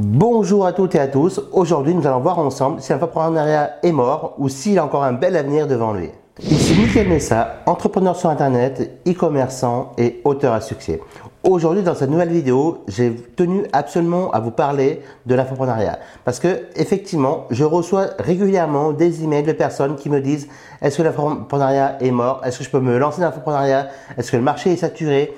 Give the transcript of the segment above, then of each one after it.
Bonjour à toutes et à tous. Aujourd'hui, nous allons voir ensemble si l'infoprenariat est mort ou s'il a encore un bel avenir devant lui. Ici Michael Messa, entrepreneur sur Internet, e-commerçant et auteur à succès. Aujourd'hui, dans cette nouvelle vidéo, j'ai tenu absolument à vous parler de l'infoprenariat. Parce que, effectivement, je reçois régulièrement des emails de personnes qui me disent est-ce que l'infoprenariat est mort? Est-ce que je peux me lancer dans l'infoprenariat Est-ce que le marché est saturé?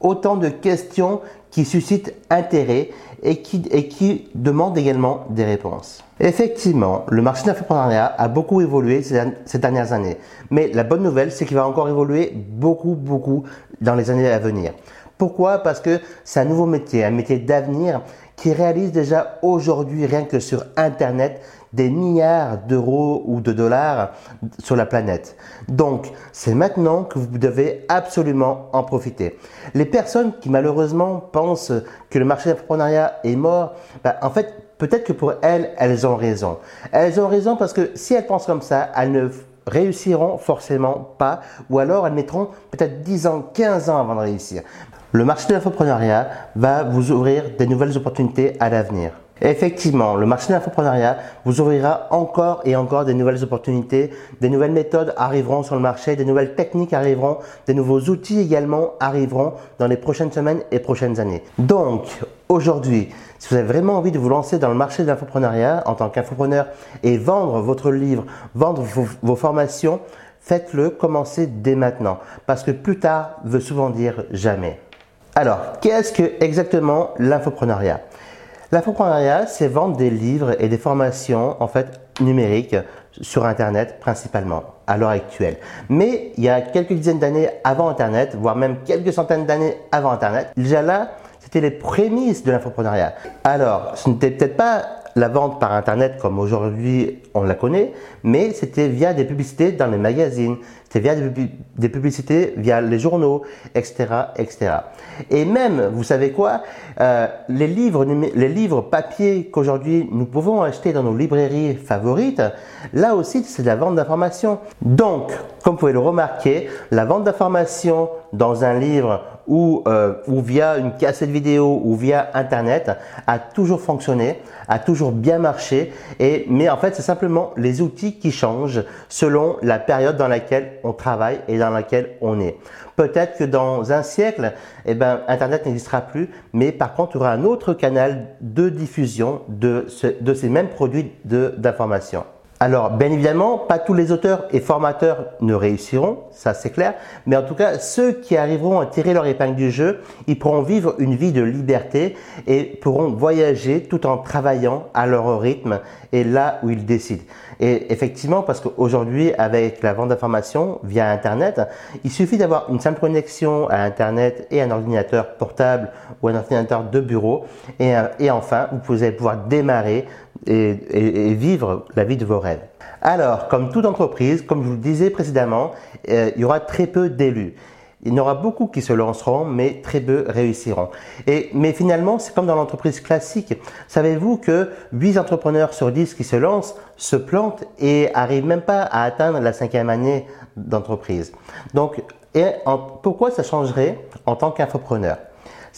Autant de questions qui suscitent intérêt et qui, et qui demandent également des réponses. Effectivement, le marché de a beaucoup évolué ces dernières années. Mais la bonne nouvelle, c'est qu'il va encore évoluer beaucoup, beaucoup dans les années à venir. Pourquoi? Parce que c'est un nouveau métier, un métier d'avenir qui réalise déjà aujourd'hui, rien que sur Internet, des milliards d'euros ou de dollars sur la planète. Donc, c'est maintenant que vous devez absolument en profiter. Les personnes qui malheureusement pensent que le marché d'entrepreneuriat est mort, ben, en fait, peut-être que pour elles, elles ont raison. Elles ont raison parce que si elles pensent comme ça, elles ne réussiront forcément pas, ou alors elles mettront peut-être 10 ans, 15 ans avant de réussir. Le marché de l'infoprenariat va vous ouvrir des nouvelles opportunités à l'avenir. Effectivement, le marché de l'infoprenariat vous ouvrira encore et encore des nouvelles opportunités, des nouvelles méthodes arriveront sur le marché, des nouvelles techniques arriveront, des nouveaux outils également arriveront dans les prochaines semaines et prochaines années. Donc, aujourd'hui, si vous avez vraiment envie de vous lancer dans le marché de l'infoprenariat en tant qu'infopreneur et vendre votre livre, vendre vos, formations, faites-le, commencez dès maintenant. Parce que plus tard veut souvent dire jamais. Alors, qu'est-ce que exactement l'infoprenariat? L'infoprenariat, c'est vendre des livres et des formations en fait numériques sur Internet principalement à l'heure actuelle. Mais il y a quelques dizaines d'années avant Internet, voire même quelques centaines d'années avant Internet, déjà là, c'était les prémices de l'infoprenariat. Alors, ce n'était peut-être pas la vente par Internet comme aujourd'hui on la connaît, mais c'était via des publicités dans les magazines, c'était via des publicités via les journaux, etc., etc. Et même, vous savez quoi, euh, les livres, les livres papier qu'aujourd'hui nous pouvons acheter dans nos librairies favorites, là aussi c'est de la vente d'informations. Donc, comme vous pouvez le remarquer, la vente d'informations dans un livre ou, euh, ou via une cassette vidéo ou via Internet a toujours fonctionné, a toujours bien marché. Et, mais en fait, c'est simplement les outils qui changent selon la période dans laquelle on travaille et dans laquelle on est. Peut-être que dans un siècle, eh ben, Internet n'existera plus, mais par contre, il y aura un autre canal de diffusion de, de ces mêmes produits d'information. Alors, bien évidemment, pas tous les auteurs et formateurs ne réussiront, ça c'est clair, mais en tout cas, ceux qui arriveront à tirer leur épingle du jeu, ils pourront vivre une vie de liberté et pourront voyager tout en travaillant à leur rythme et là où ils décident. Et effectivement, parce qu'aujourd'hui, avec la vente d'informations via Internet, il suffit d'avoir une simple connexion à Internet et un ordinateur portable ou un ordinateur de bureau. Et, et enfin, vous pouvez pouvoir démarrer et, vivre la vie de vos rêves. Alors, comme toute entreprise, comme je vous le disais précédemment, euh, il y aura très peu d'élus. Il y en aura beaucoup qui se lanceront, mais très peu réussiront. Et, mais finalement, c'est comme dans l'entreprise classique. Savez-vous que 8 entrepreneurs sur 10 qui se lancent se plantent et arrivent même pas à atteindre la cinquième année d'entreprise. Donc, pourquoi ça changerait en tant qu'infopreneur?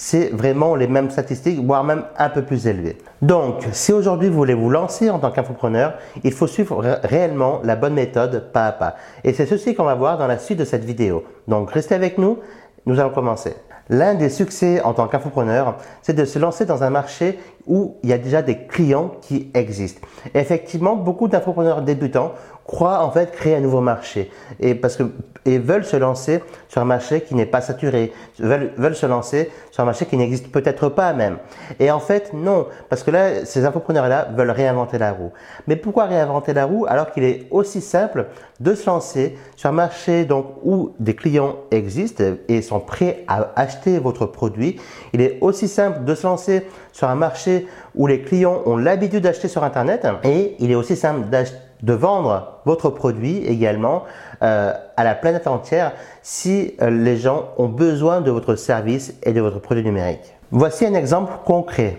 C'est vraiment les mêmes statistiques, voire même un peu plus élevées. Donc, si aujourd'hui vous voulez vous lancer en tant qu'infopreneur, il faut suivre réellement la bonne méthode pas à pas. Et c'est ceci qu'on va voir dans la suite de cette vidéo. Donc, restez avec nous, nous allons commencer. L'un des succès en tant qu'infopreneur, c'est de se lancer dans un marché où il y a déjà des clients qui existent. effectivement, beaucoup d'infopreneurs débutants croient en fait créer un nouveau marché et parce que et veulent se lancer sur un marché qui n'est pas saturé, veulent, veulent se lancer sur un marché qui n'existe peut-être pas même. Et en fait, non, parce que là, ces infopreneurs-là veulent réinventer la roue. Mais pourquoi réinventer la roue alors qu'il est aussi simple de se lancer sur un marché donc où des clients existent et sont prêts à acheter votre produit? Il est aussi simple de se lancer sur un marché où les clients ont l'habitude d'acheter sur Internet et il est aussi simple de vendre votre produit également euh, à la planète entière si euh, les gens ont besoin de votre service et de votre produit numérique. Voici un exemple concret.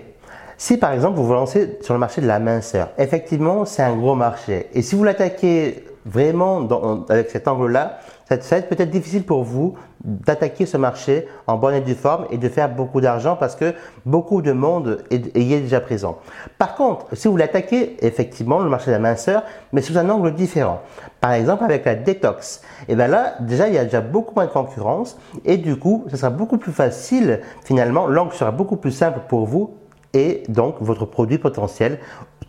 Si par exemple vous vous lancez sur le marché de la minceur, effectivement c'est un gros marché. Et si vous l'attaquez vraiment avec cet angle-là, ça va être peut-être difficile pour vous d'attaquer ce marché en bonne et due forme et de faire beaucoup d'argent parce que beaucoup de monde y est déjà présent. Par contre, si vous l'attaquez effectivement le marché de la minceur, mais sous un angle différent, par exemple avec la détox, et eh bien là déjà il y a déjà beaucoup moins de concurrence et du coup ce sera beaucoup plus facile finalement, l'angle sera beaucoup plus simple pour vous et donc votre produit potentiel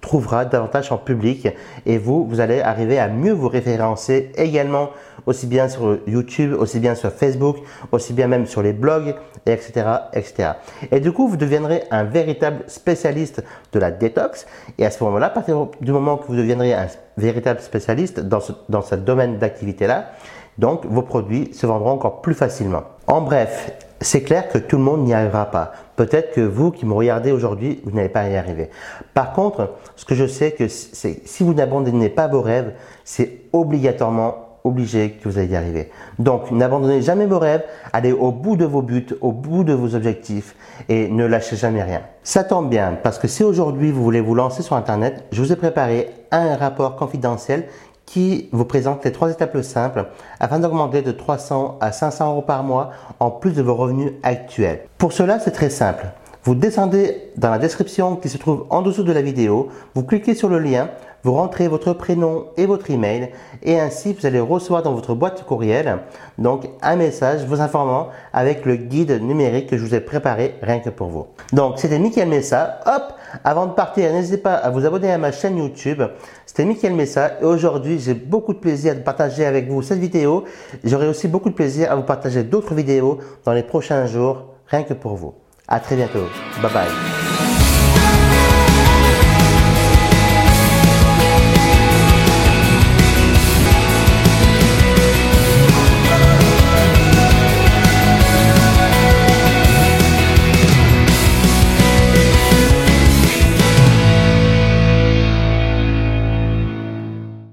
trouvera davantage en public et vous, vous allez arriver à mieux vous référencer également aussi bien sur YouTube, aussi bien sur Facebook, aussi bien même sur les blogs, etc., etc. Et du coup, vous deviendrez un véritable spécialiste de la détox. Et à ce moment-là, à partir du moment que vous deviendrez un véritable spécialiste dans ce, dans ce domaine d'activité-là, donc vos produits se vendront encore plus facilement. En bref, c'est clair que tout le monde n'y arrivera pas. Peut-être que vous qui me regardez aujourd'hui, vous n'allez pas y arriver. Par contre, ce que je sais que si vous n'abandonnez pas vos rêves, c'est obligatoirement obligé que vous allez y arriver. Donc, n'abandonnez jamais vos rêves, allez au bout de vos buts, au bout de vos objectifs et ne lâchez jamais rien. Ça tombe bien parce que si aujourd'hui vous voulez vous lancer sur Internet, je vous ai préparé un rapport confidentiel qui vous présente les trois étapes simples afin d'augmenter de 300 à 500 euros par mois en plus de vos revenus actuels. Pour cela, c'est très simple. Vous descendez dans la description qui se trouve en dessous de la vidéo, vous cliquez sur le lien, vous rentrez votre prénom et votre email et ainsi vous allez recevoir dans votre boîte courriel donc un message vous informant avec le guide numérique que je vous ai préparé rien que pour vous. Donc c'était Mickaël Messa. Hop, avant de partir, n'hésitez pas à vous abonner à ma chaîne YouTube. C'était Mickaël Messa et aujourd'hui j'ai beaucoup de plaisir de partager avec vous cette vidéo. J'aurai aussi beaucoup de plaisir à vous partager d'autres vidéos dans les prochains jours rien que pour vous. À très bientôt. Bye bye.